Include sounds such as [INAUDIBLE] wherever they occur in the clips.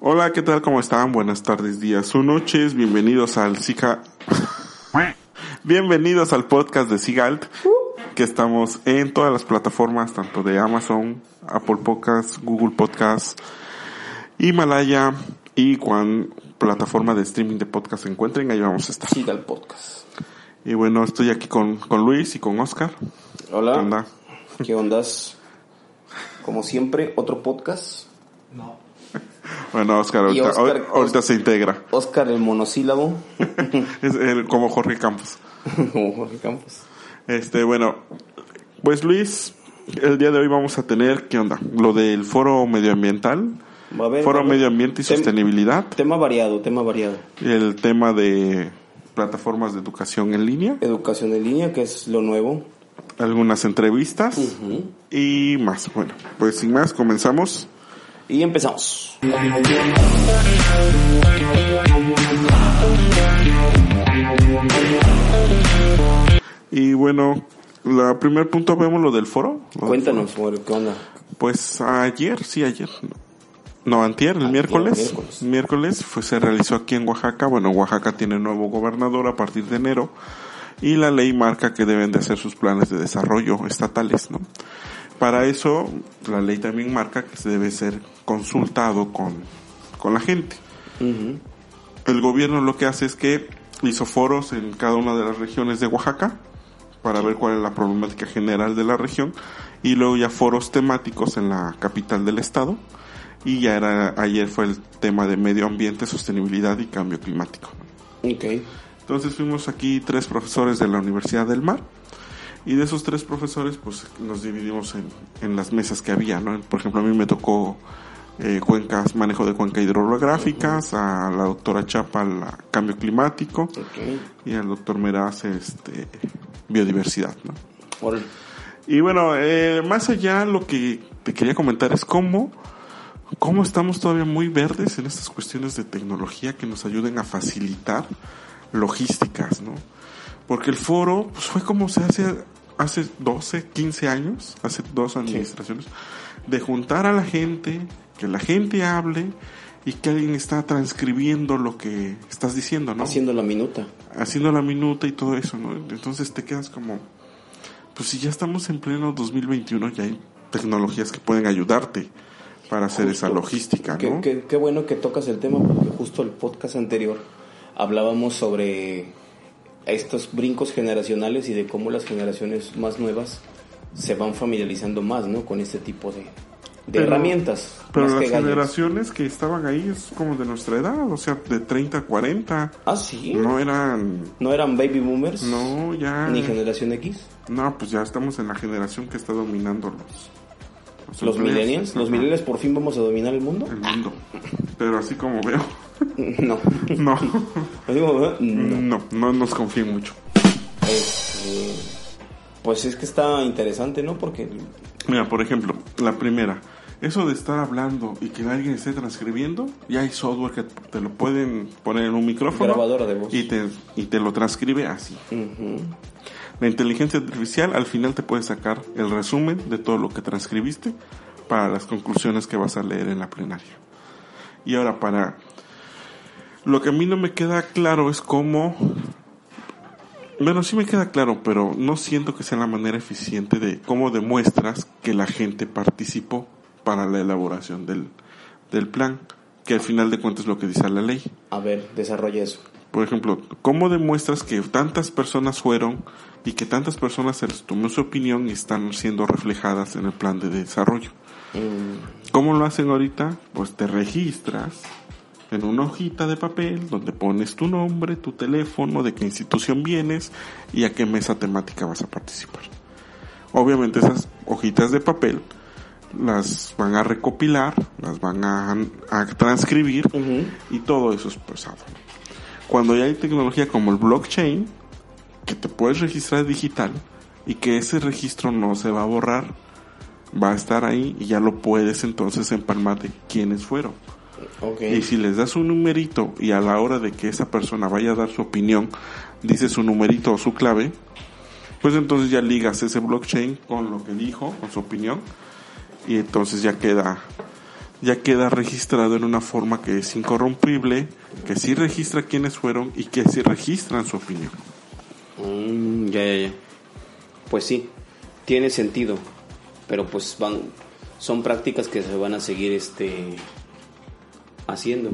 Hola, ¿qué tal? ¿Cómo están? Buenas tardes, días o noches. Bienvenidos al Siga... [LAUGHS] Bienvenidos al podcast de Sigalt, que estamos en todas las plataformas, tanto de Amazon, Apple Podcasts, Google Podcasts, Himalaya y cuan plataforma de streaming de podcast se encuentren, ahí vamos a estar. Sigalt Podcast. Y bueno, estoy aquí con, con Luis y con Oscar. Hola. ¿Qué onda? ¿Qué ondas? Como siempre, otro podcast. [LAUGHS] Bueno, Oscar, Y ahorita, Oscar- ahor- ahorita se integra. Oscar el monosílabo. [LAUGHS] Es el- como Jorge Campos. [LAUGHS] Como Jorge Campos. Este, bueno, pues Luis, el día de hoy vamos a tener, ¿qué onda? Lo del foro medioambiental, Va a haber- foro va a haber- medio ambiente y Tem- sostenibilidad, Tema variado, tema variado. el tema de plataformas de educación en línea, Educación en línea, que es lo nuevo. algunas entrevistas y más. Bueno, pues sin más, comenzamos. Y empezamos. Y bueno, la primer punto vemos lo del foro. Cuéntanos, bueno, ¿qué onda? Pues ayer, sí, ayer. No, antier, el miércoles. miércoles. Miércoles fue, se realizó aquí en Oaxaca. Bueno, Oaxaca tiene nuevo gobernador a partir de enero. Y la ley marca que deben de hacer sus planes de desarrollo estatales, ¿no? Para eso, la ley también marca que se debe ser consultado con, con la gente. El gobierno lo que hace es que hizo foros en cada una de las regiones de Oaxaca para ver cuál es la problemática general de la región y luego ya foros temáticos en la capital del estado y ya era ayer fue el tema de medio ambiente, sostenibilidad y cambio climático. Ok. Entonces fuimos aquí tres profesores de la Universidad del Mar y de esos tres profesores pues nos dividimos en, en las mesas que había, ¿no? Por ejemplo, a mí me tocó eh, cuencas, manejo de cuencas hidrográficas, a la doctora Chapa la cambio climático Ok. y al doctor Meraz este, biodiversidad, ¿no? Y bueno, eh, más allá lo que te quería comentar es cómo, cómo estamos todavía muy verdes en estas cuestiones de tecnología que nos ayuden a facilitar logísticas, ¿no? Porque el foro pues, fue como se hace hace 12, 15 años, hace dos administraciones, de juntar a la gente, que la gente hable y que alguien está transcribiendo lo que estás diciendo, ¿no? Haciendo la minuta. haciendo la minuta y todo eso, ¿no? Entonces te quedas como, pues si ya estamos en pleno 2021, ya hay tecnologías que pueden ayudarte para hacer esa logística, Qué, ¿no? qué- bueno que tocas el tema porque justo el podcast anterior hablábamos sobre estos brincos generacionales y de cómo las generaciones más nuevas se van familiarizando más, ¿no? Con este tipo de, de Pero- herramientas. Pero las que generaciones que estaban ahí es como de nuestra edad, o sea, de 30 a 40, Ah, sí. no eran, ¿No eran baby boomers? no, ya, ¿Ni generación X? no, pues ya estamos en la generación que está dominando los, ¿Los millennials? ¿Los millennials por fin vamos a dominar el mundo? El mundo, pero así como veo, [LAUGHS] No. no. No. no, no nos confíen mucho. Este, pues es que está interesante, ¿no? Porque Mira, por ejemplo, la primera, eso de estar hablando y que alguien esté transcribiendo, ya hay software que te lo pueden poner en un micrófono Grabadora de voz. y te, y te lo transcribe así. La inteligencia artificial al final te puede sacar el resumen de todo lo que transcribiste para las conclusiones que vas a leer en la plenaria. Y ahora para... Lo que a mí no me queda claro es cómo... Bueno, sí me queda claro, pero no siento que sea la manera eficiente de cómo demuestras que la gente participó para la elaboración del, del plan, que al final de cuentas es lo que dice la ley. a ver, desarrolla eso. Por ejemplo, ¿cómo demuestras que tantas personas fueron y que tantas personas se les tomó su opinión y están siendo reflejadas en el plan de desarrollo? Mm, ¿Cómo lo hacen ahorita? Pues te registras en una hojita de papel donde pones tu nombre, tu teléfono, de qué institución vienes y a qué mesa temática vas a participar. Obviamente esas hojitas de papel las van a recopilar, las van a, a transcribir y todo eso es pesado. Cuando ya hay tecnología como el blockchain, que te puedes registrar digital y que ese registro no se va a borrar, va a estar ahí y ya lo puedes entonces empalmar de quiénes fueron. Y si les das un numerito y a la hora de que esa persona vaya a dar su opinión, dice su numerito o su clave, pues entonces ya ligas ese blockchain con lo que dijo, con su opinión, y entonces ya queda ya queda registrado en una forma que es incorrompible, que sí registra quiénes fueron y que sí registran su opinión. Mm, ya, ya, ya. Pues sí, tiene sentido, pero pues van, son prácticas que se van a seguir este haciendo.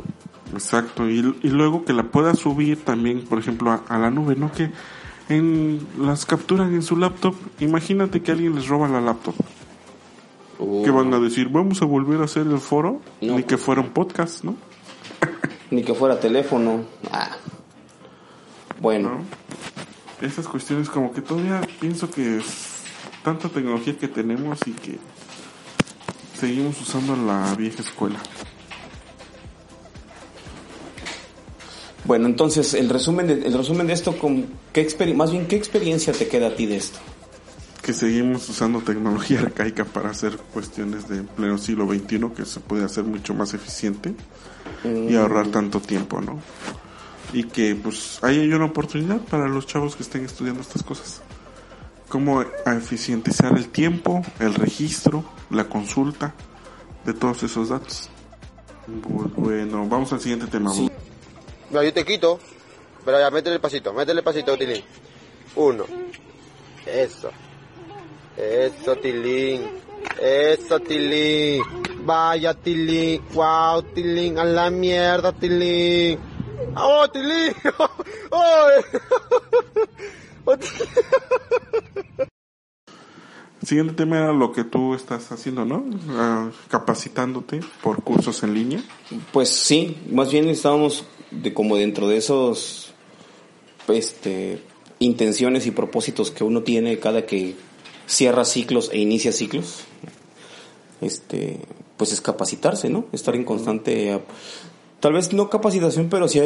Exacto, y, y luego que la pueda subir también, por ejemplo, a, a la nube, ¿no? Que en las capturan en su laptop, imagínate que alguien les roba la laptop. Uh, ¿Qué van a decir? ¿Vamos a volver a hacer el foro? No. Ni que fuera un podcast, ¿no? [LAUGHS] Ni que fuera teléfono. Ah. Bueno, ¿No? Esas cuestiones como que todavía pienso que es tanta tecnología que tenemos y que seguimos usando la vieja escuela. bueno, entonces el resumen de, el resumen de esto, con qué más bien qué experiencia te queda a ti de esto. Que seguimos usando tecnología arcaica para hacer cuestiones de pleno siglo XXI que se puede hacer mucho más eficiente y ahorrar tanto tiempo, ¿no? Y que pues ahí hay una oportunidad para los chavos que estén estudiando estas cosas. Cómo eficientizar el tiempo, el registro, la consulta de todos esos datos. Bu- Bueno, vamos al siguiente tema. Sí. No, yo te quito. Pero ya, métele el pasito, métele el pasito, Tilín. Uno. Eso. Eso, Tilín. Eso, Tilín. Vaya, Tilín. Wow, Tilín. A la mierda, Tilín. ¡Oh, Tilín! [LAUGHS] ¡Oh! [LAUGHS] ¡Oh, Tilín! El siguiente tema era lo que tú estás haciendo, ¿no? Ah, capacitándote por cursos en línea. Pues sí, más bien estábamos de como dentro de esos este intenciones y propósitos que uno tiene cada que cierra ciclos e inicia ciclos. Este, pues es capacitarse, ¿no? Estar en constante tal vez no capacitación, pero sí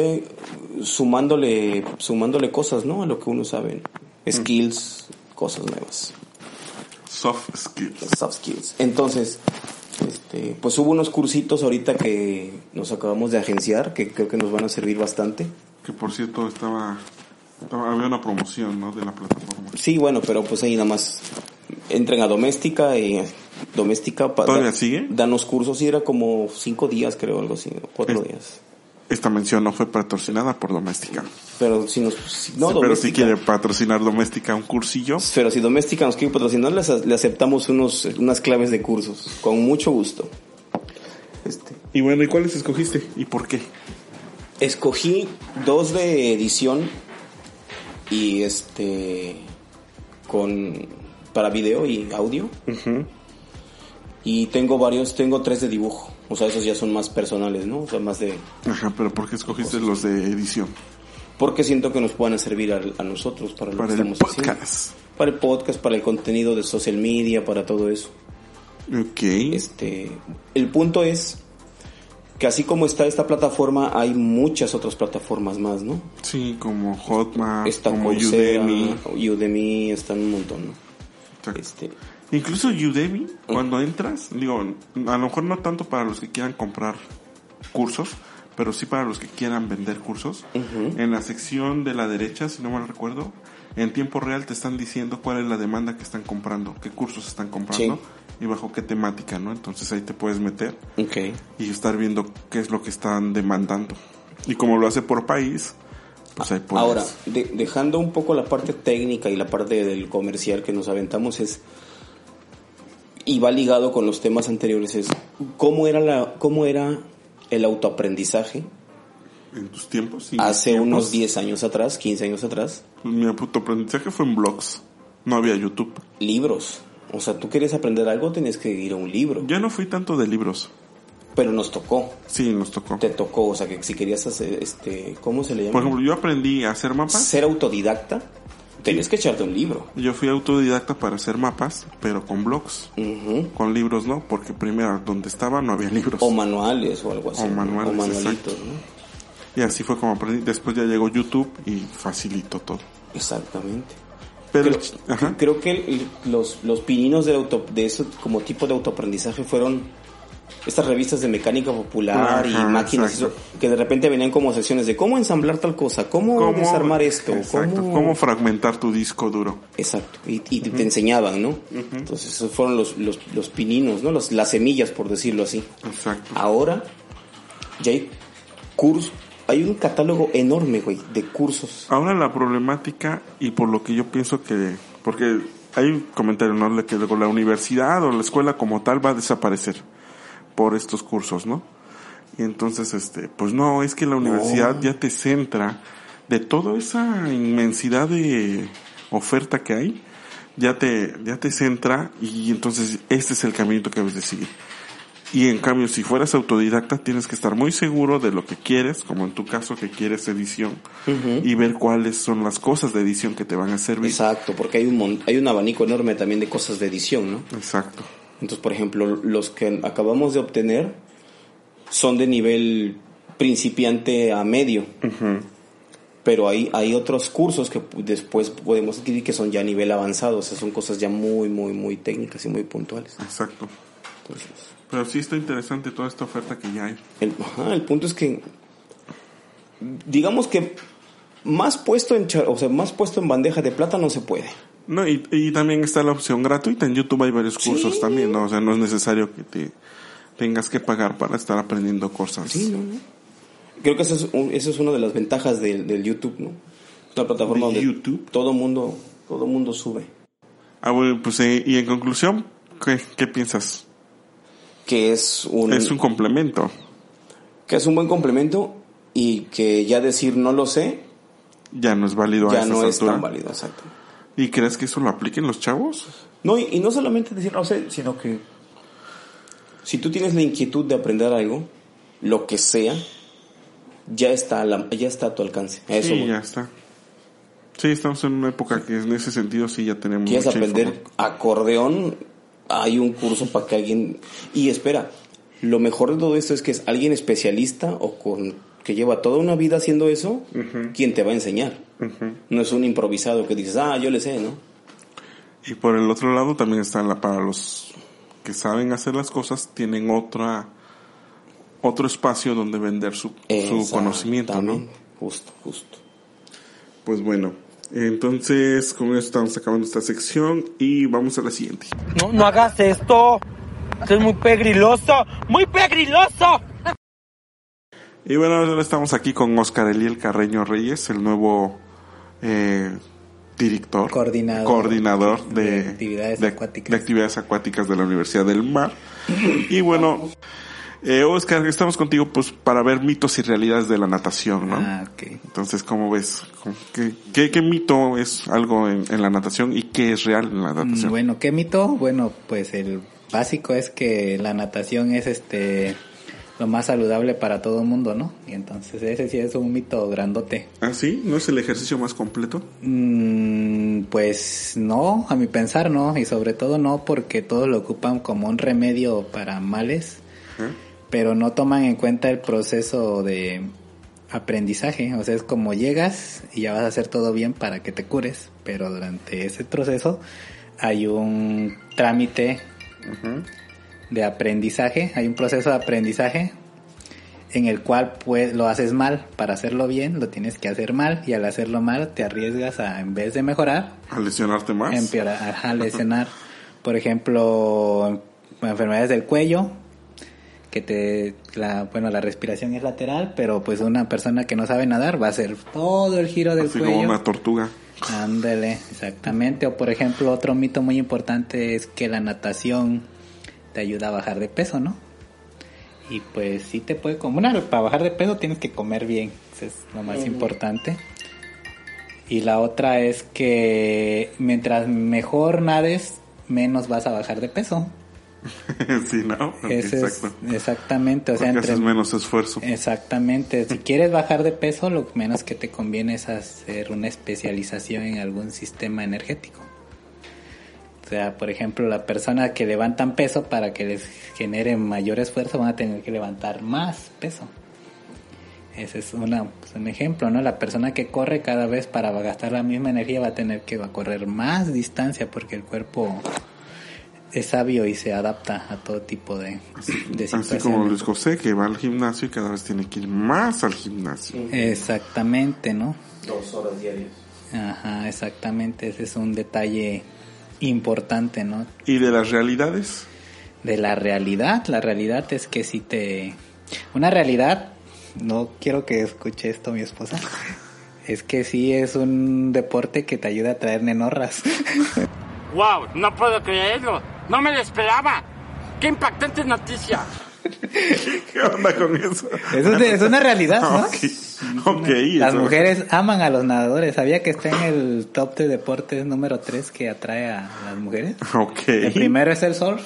sumándole sumándole cosas, ¿no? A lo que uno sabe. Skills, cosas nuevas. Soft skills. soft skills. Entonces, este, pues hubo unos cursitos ahorita que nos acabamos de agenciar que creo que nos van a servir bastante. Que por cierto estaba, estaba- había una promoción, ¿no? De la plataforma. Sí, bueno, pero pues ahí nada más entren a doméstica y doméstica pa- ¿Todavía sigue? Danos cursos y era como cinco días creo, algo así, cuatro Es- días. Esta mención no fue patrocinada por Doméstica. Pero si nos, si- no, Sí, pero si quiere patrocinar Doméstica un cursillo, Pero si doméstica nos quiere patrocinar, le aceptamos unos, unas claves de cursos, con mucho gusto. Este, Y bueno, ¿y cuáles escogiste? ¿Y por qué? Escogí dos de edición y este con para video y audio y tengo varios, tengo tres de dibujo, o sea esos ya son más personales, ¿no? O sea más de Ajá, pero ¿por qué escogiste los de edición? porque siento que nos puedan servir a, a nosotros para lo Para que el estamos podcast. haciendo. Para el podcast, para el contenido de social media, para todo eso. Ok. Este, el punto es que así como está esta plataforma, hay muchas otras plataformas más, ¿no? Sí, como Hotmart, como Coursera, Udemy. Udemy, están un montón, ¿no? Exacto. Este, Incluso Udemy, cuando entras, digo, a lo mejor no tanto para los que quieran comprar cursos, pero sí para los que quieran vender cursos. En la sección de la derecha, si no mal recuerdo, en tiempo real te están diciendo cuál es la demanda que están comprando, qué cursos están comprando y bajo qué temática, ¿no? Entonces ahí te puedes meter y estar viendo qué es lo que están demandando. Y como lo hace por país, pues ahí. Ahora, de- dejando un poco la parte técnica y la parte del comercial que nos aventamos es y va ligado con los temas anteriores es cómo era la cómo era el autoaprendizaje en tus tiempos. mis hace tiempos, unos 10 años atrás, 15 años atrás, pues, mi autoaprendizaje fue en blogs. No había YouTube. libros. O sea, tú querías aprender algo, tenías que ir a un libro. Yo no fui tanto de libros. Pero nos tocó, Sí, nos tocó. te tocó, o sea, que si querías hacer, este, ¿cómo se le llama? Por ejemplo, yo aprendí a hacer mapas. Ser autodidacta, tenías que echarte un libro. Yo fui autodidacta para hacer mapas, pero con blogs. Con libros no, porque primero donde estaba no había libros. O manuales o algo así. O manuales, O manualitos. ¿no? Y así fue como aprendí. Después ya llegó YouTube y facilitó todo. Exactamente. Pero, creo, creo que los, los pininos de, auto, de ese como tipo de autoaprendizaje fueron estas revistas de mecánica popular y máquinas, eso, que de repente venían como secciones de cómo ensamblar tal cosa, cómo, desarmar esto, Exacto, cómo... cómo fragmentar tu disco duro. Exacto, y, y te enseñaban, ¿no? Entonces esos fueron los, los, los pininos, ¿no? Los, las semillas, por decirlo así. Exacto. Ahora ya hay cursos, hay un catálogo enorme, güey, de cursos. Ahora la problemática y por lo que yo pienso que, porque hay un comentario, ¿no? Que la universidad o la escuela como tal va a desaparecer por estos cursos, ¿no? Y entonces, este, pues no, es que la universidad ya te centra de toda esa inmensidad de oferta que hay, ya te, ya te centra y entonces este es el camino que debes de seguir. Y en cambio, si fueras autodidacta, tienes que estar muy seguro de lo que quieres, como en tu caso que quieres edición, y ver cuáles son las cosas de edición que te van a servir. Exacto, porque hay un, hay un abanico enorme también de cosas de edición, ¿no? Exacto. Entonces, por ejemplo, los que acabamos de obtener son de nivel principiante a medio. Pero hay, hay otros cursos que pu- después podemos adquirir que son ya a nivel avanzado. O sea, son cosas ya muy, muy, muy técnicas y muy puntuales. Exacto. Entonces, Pero sí está interesante toda esta oferta que ya hay. el, ajá, el punto es que, digamos que más puesto en, o sea, más puesto en bandeja de plata no se puede. No, y, y también está la opción gratuita. En YouTube hay varios cursos también, ¿no? O sea, no es necesario que te tengas que pagar para estar aprendiendo cosas. Sí, no, no. Creo que eso es, un- eso es una de las ventajas del, del YouTube, ¿no? Una plataforma ¿De donde YouTube? todo mundo, todo mundo sube. Ah, bueno, pues eh, y en conclusión, ¿qué, qué piensas? Que es un, Es un complemento. que es un buen complemento y que ya decir no lo sé Ya no es válido ya no es tan válido, exacto. ¿Y crees que eso lo apliquen los chavos? No, y, y no solamente decir no sé, sino que si tú tienes la inquietud de aprender algo, lo que sea, ya está a, la- ya está a tu alcance. A eso sí, voy. ya está. Sí, estamos en una época que en ese sentido sí ya tenemos quieres mucha aprender información. acordeón, hay un curso para que alguien... Y espera, lo mejor de todo esto es que es alguien especialista o con que lleva toda una vida haciendo eso, quien te va a enseñar. No es un improvisado que dices, ah, yo le sé, ¿no? Y por el otro lado también está la para los que saben hacer las cosas, tienen otra otro espacio donde vender su, su conocimiento, ¿no? Justo, justo. Pues bueno, entonces con esto estamos acabando esta sección y vamos a la siguiente. No, no hagas esto. Esto es muy pegriloso. ¡Muy pegriloso! Y bueno, ahora estamos aquí con Oscar Eliel Carreño Reyes, el nuevo eh, director, Coordinador. coordinador de, De actividades de- acuáticas. de actividades acuáticas de la Universidad del Mar. y bueno, eh, Oscar, estamos contigo pues para ver mitos y realidades de la natación, ¿no? Ah. Entonces, ¿cómo ves? ¿Qué, qué, qué mito es algo en, en la natación y qué es real en la Mm, natación? Bueno, ¿qué mito? Bueno, pues el básico es que la natación es este lo más saludable para todo el mundo, ¿no? Y entonces ese sí es un mito grandote. ¿Ah, sí? ¿No es el ejercicio más completo? Mm, pues no, a mi pensar no, y sobre todo no porque todos lo ocupan como un remedio para males, ¿Eh? pero no toman en cuenta el proceso de aprendizaje, o sea, es como llegas y ya vas a hacer todo bien para que te cures, pero durante ese proceso hay un trámite de aprendizaje, hay un proceso de aprendizaje en el cual pues lo haces mal, para hacerlo bien lo tienes que hacer mal y al hacerlo mal te arriesgas a en vez de mejorar, ¿A lesionarte más? empeorar, ajá, [LAUGHS] lesionar, por ejemplo, enfermedades del cuello, que te, la, bueno, la respiración es lateral, pero pues una persona que no sabe nadar va a hacer todo el giro del Así cuello. como una tortuga. Ándale, exactamente. O por ejemplo, otro mito muy importante es que la natación te ayuda a bajar de peso, ¿no? Y pues sí te puede comer. Una, para bajar de peso tienes que comer bien, eso es lo más importante. Y la otra es que mientras mejor nades, menos vas a bajar de peso. [LAUGHS] sí, ¿no? Ese es- Exacto. exactamente, o sea, entre, haces menos esfuerzo. Exactamente. Si [LAUGHS] quieres bajar de peso, lo menos que te conviene es hacer una especialización en algún sistema energético. O sea, por ejemplo, la persona que levantan peso para que les genere mayor esfuerzo van a tener que levantar más peso. Ese es una, pues, un ejemplo, ¿no? La persona que corre cada vez para gastar la misma energía va a tener que va a correr más distancia porque el cuerpo es sabio y se adapta a todo tipo de, de Así como situaciones. Luis José, que va al gimnasio y cada vez tiene que ir más al gimnasio. Exactamente, ¿no? Dos horas diarias. Ajá, exactamente. Ese es un detalle importante, ¿no? ¿Y de las realidades? De la realidad. La realidad es que si te... Una realidad, no quiero que escuche esto mi esposa, [LAUGHS] es que sí es un deporte que te ayuda a traer nenorras. [LAUGHS] ¡Wow! No puedo creerlo. No me lo esperaba. ¡Qué impactante noticia! [LAUGHS] ¿Qué onda con eso? Es, un- es una realidad, ¿no? Ok, [LAUGHS] ok, Las eso- mujeres aman a los nadadores. ¿Sabía que está en el top de deportes número 3 que atrae a las mujeres? Ok. El primero es el surf.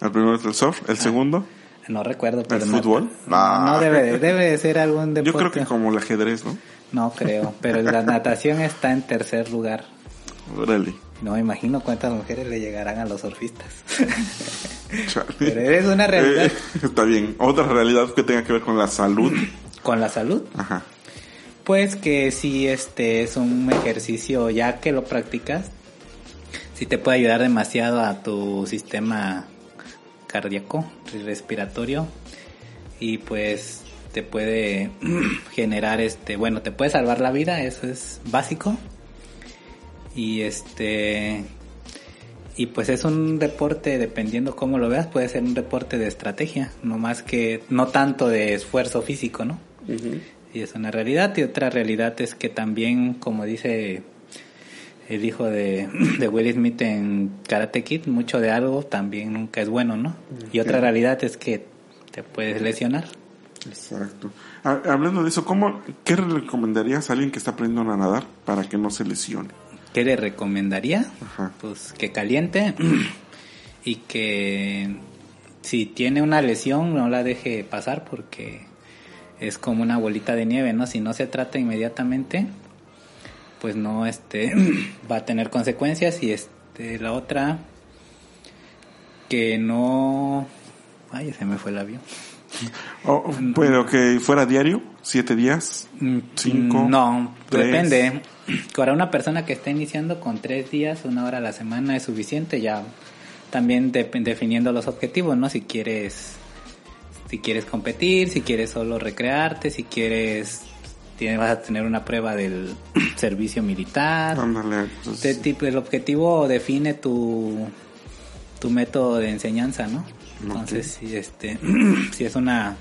El primero es el surf, el segundo. No recuerdo, pero ¿El no- fútbol? No, Ah. no debe, de- debe de ser algún deporte. [LAUGHS] Yo creo que como el ajedrez, ¿no? No creo, pero la [LAUGHS] natación está en tercer lugar. Órale. No me imagino cuántas mujeres le llegarán a los surfistas. Chale. Pero es una realidad. Eh, está bien. Otra realidad que tenga que ver con la salud. Con la salud, Ajá. pues que si este es un ejercicio ya que lo practicas, sí te puede ayudar demasiado a tu sistema cardíaco y respiratorio y pues te puede [CLEARS THROAT] generar este, bueno, te puede salvar la vida, eso es básico. Y este y pues es un deporte dependiendo cómo lo veas, puede ser un deporte de estrategia, no más que no tanto de esfuerzo físico, ¿no? Y es una realidad. Y otra realidad es que también, como dice el hijo de, [CLEARS THROAT] de Will Smith en Karate Kid, mucho de algo también nunca es bueno, ¿no? Y otra realidad es que te puedes lesionar. Exacto. Ha- hablando de eso, ¿cómo, ¿qué le recomendarías a alguien que está aprendiendo a nadar para que no se lesione? ¿Qué le recomendaría? Ajá. Pues que caliente [CLEARS THROAT] y que si tiene una lesión no la deje pasar porque es como una bolita de nieve, ¿no? Si no se trata inmediatamente, pues no este [CLEARS THROAT] va a tener consecuencias y este la otra que no ay se me fue el avión O, pero que fuera diario, siete días, cinco. Mm, no tres. depende [CLEARS THROAT] para una persona que está iniciando con tres días una hora a la semana es suficiente ya también dep- definiendo los objetivos no si quieres si quieres competir si quieres solo recrearte si quieres tienes, vas a tener una prueba del [CLEARS THROAT] servicio militar Ándale, pues, Este tipo, el objetivo define tu, tu método de enseñanza, ¿no? Entonces, si este, [CLEARS THROAT] si es una,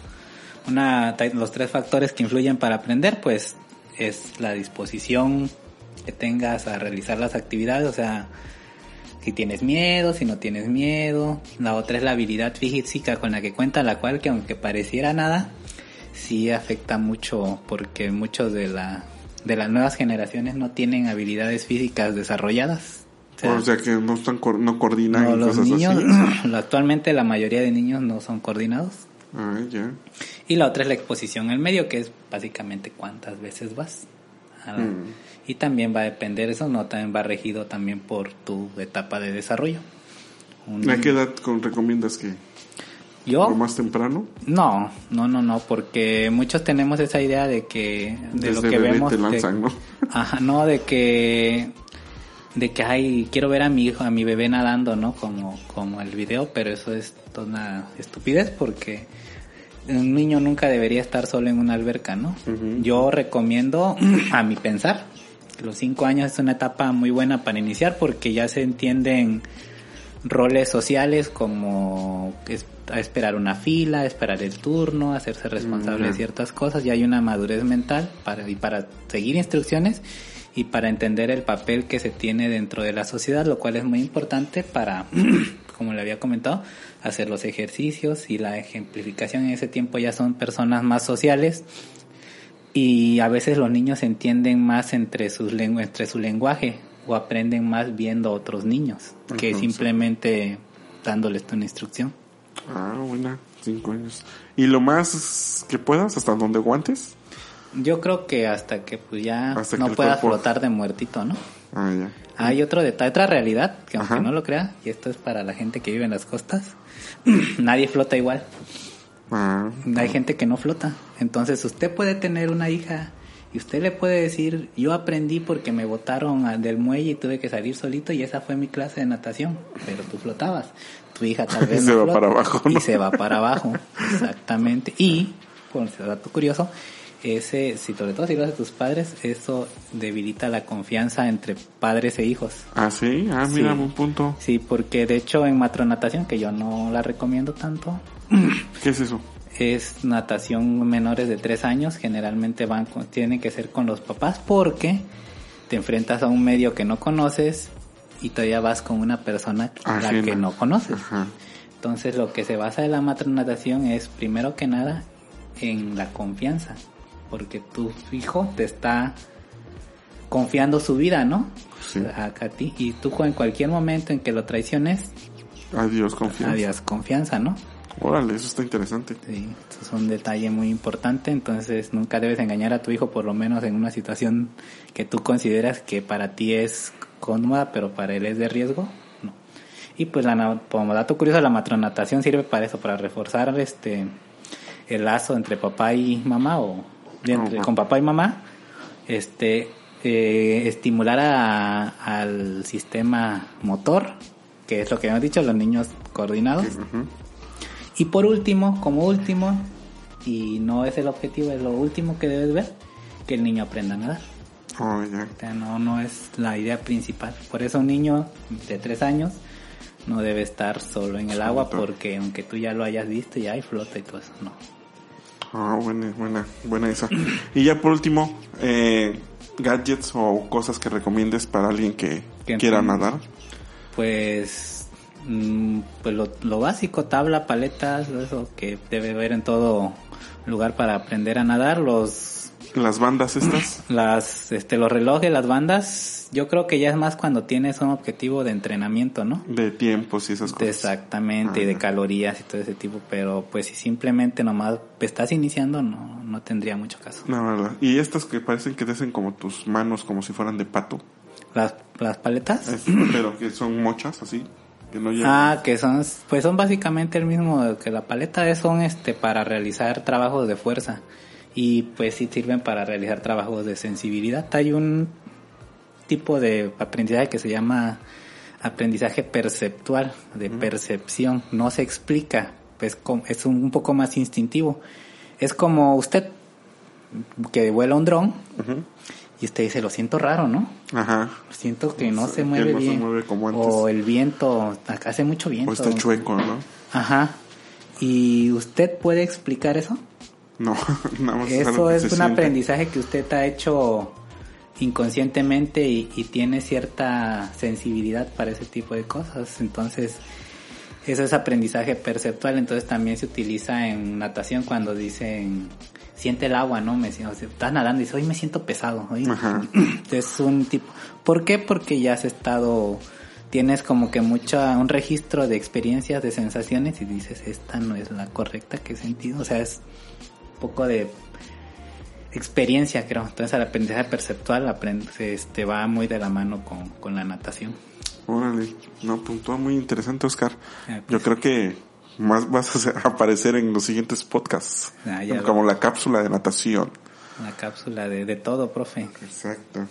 una, los tres factores que influyen para aprender, pues es la disposición que tengas a realizar las actividades, o sea, si tienes miedo, si no tienes miedo. La otra es la habilidad física con la que cuenta, la cual que aunque pareciera nada, sí afecta mucho porque muchos de la de las nuevas generaciones no tienen habilidades físicas desarrolladas. O sea, o sea que no están no coordinan no, y los cosas niños, así. [CLEARS THROAT] actualmente la mayoría de niños no son coordinados. Ah, ya. Y la otra es la exposición al medio, que es básicamente cuántas veces vas. a la- Mm. Y también va a depender, eso no también va regido también por tu etapa de desarrollo. Un- ¿A qué edad con- recomiendas que? yo ¿O más temprano? no, no, no, no, porque muchos tenemos esa idea de que de lo que bebé vemos te de- lanzan, ¿no? [LAUGHS] Ajá, no, de que de que ay, quiero ver a mi hijo, a mi bebé nadando, ¿no? Como como el video, pero eso es toda una estupidez porque un niño nunca debería estar solo en una alberca, ¿no? Yo recomiendo, [CLEARS THROAT] a mi pensar, los cinco años es una etapa muy buena para iniciar porque ya se entienden roles sociales como es- a esperar una fila, esperar el turno, hacerse responsable de Mm. ciertas cosas, ya hay una madurez mental para, y para seguir instrucciones y para entender el papel que se tiene dentro de la sociedad, lo cual es muy importante para, [CLEARS THROAT] como le había comentado, hacer los ejercicios y la ejemplificación en ese tiempo ya son personas más sociales y a veces los niños entienden más entre sus lengu- entre su lenguaje o aprenden más viendo a otros niños que Ajá, simplemente dándoles una instrucción. Ah, buena, cinco años. ¿Y lo más que puedas, hasta donde guantes? Yo creo que hasta que pues ya Hasta no el pueda cuerpo- flotar de muertito, ¿no? Ah, ya. Hay otro detalle, otra realidad, que aunque Ajá. no lo crea, y esto es para la gente que vive en las costas, [CLEARS THROAT] nadie flota igual. Ah, Hay gente que no flota. Entonces usted puede tener una hija Y usted le puede decir, yo aprendí porque me botaron del muelle y tuve que salir solito y esa fue mi clase de natación, pero tú flotabas. Tu hija tal [LAUGHS] vez Y se va para abajo, ¿no? Y se va para abajo, exactamente. Y, por dato curioso, ese, si sobre todo si lo hacen tus padres, eso debilita la confianza entre padres e hijos. Ah, sí, ah, mira, Sí. un punto. Sí, porque de hecho en matronatación, que yo no la recomiendo tanto, ¿Qué es eso? es natación menores de tres años, generalmente van con- tienen que ser con los papás porque te enfrentas a un medio que no conoces y todavía vas con una persona a la que no conoces. Ajá. Entonces lo que se basa en la matronatación es primero que nada en la confianza, porque tu hijo te está confiando su vida, ¿no? Sí. A, a ti y tú en cualquier momento en que lo traiciones, Adiós, confianza. adiós confianza, ¿no? Órale, eso está interesante. Sí, eso es un detalle muy importante, entonces nunca debes engañar a tu hijo por lo menos en una situación que tú consideras que para ti es cómoda, pero para él es de riesgo. No. Y pues la, como dato curioso, la matronatación sirve para eso, para reforzar este el lazo entre papá y mamá o de entre- con papá y mamá, este eh, estimular a- al sistema motor, que es lo que hemos dicho, los niños coordinados. Y por último, como último, y no es el objetivo, es lo último que debes ver, que el niño aprenda a nadar. Oh. O sea, no, no es la idea principal. Por eso un niño de tres años no debe estar solo en el agua porque aunque tú ya lo hayas visto, ya hay flota y todo eso, no. Ah, buena, buena, buena esa. Y ya por último, eh, gadgets o cosas que recomiendes para alguien que quiera nadar. Pues, mm, pues lo, lo básico, tabla, paletas, eso que debe haber en todo lugar para aprender a nadar, los Las bandas estas. [CLEARS THROAT] las este los relojes, las bandas, yo creo que ya es más cuando tienes un objetivo de entrenamiento, ¿no? de tiempos y esas cosas. Exactamente, y de calorías y todo ese tipo, pero pues si simplemente nomás estás iniciando no no tendría mucho caso. La verdad. Y estas que parecen que te hacen como tus manos, como si fueran de pato. Las las paletas Es- pero que son mochas así. Que no. Ah, que son, pues son básicamente el mismo que la paleta es son este para realizar trabajos de fuerza y pues sí sirven para realizar trabajos de sensibilidad. Hay un tipo de aprendizaje que se llama aprendizaje perceptual, de percepción, no se explica, pues es un, poco más instintivo. Es como usted que vuela un dron y usted dice, lo siento raro, ¿no? Ajá. Siento que no se mueve no se bien. mueve como antes. O el viento, acá hace mucho viento. O está chueco, ¿no? Ajá. ¿Y usted puede explicar eso? No, [LAUGHS] nada más Eso es un siente. aprendizaje que usted ha hecho inconscientemente y, y tiene cierta sensibilidad para ese tipo de cosas. Entonces, eso es aprendizaje perceptual. Entonces, también se utiliza en natación cuando dicen siente el agua, ¿no? Me, o sea, estás nadando y dices, hoy me siento pesado. Hoy Ajá. [CLEARS THROAT] es un tipo. ¿Por qué? Porque ya has estado, tienes como que mucha, un registro de experiencias, de sensaciones y dices, esta no es la correcta que he sentido. O sea, es poco de experiencia, creo. Entonces, el aprendizaje perceptual aprende, este, va muy de la mano con, con la natación. Órale, no, punto muy interesante, Oscar. Ah, pues. Yo creo que más vas a [LAUGHS] aparecer en los siguientes podcasts, Ah, como la cápsula de natación. La cápsula de, de todo, profe. Exacto.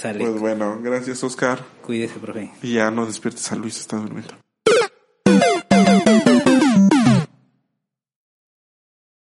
Sale. Pues bueno, gracias, Oscar. Cuídese, profe. Y ya no despiertes a Luis, está durmiendo.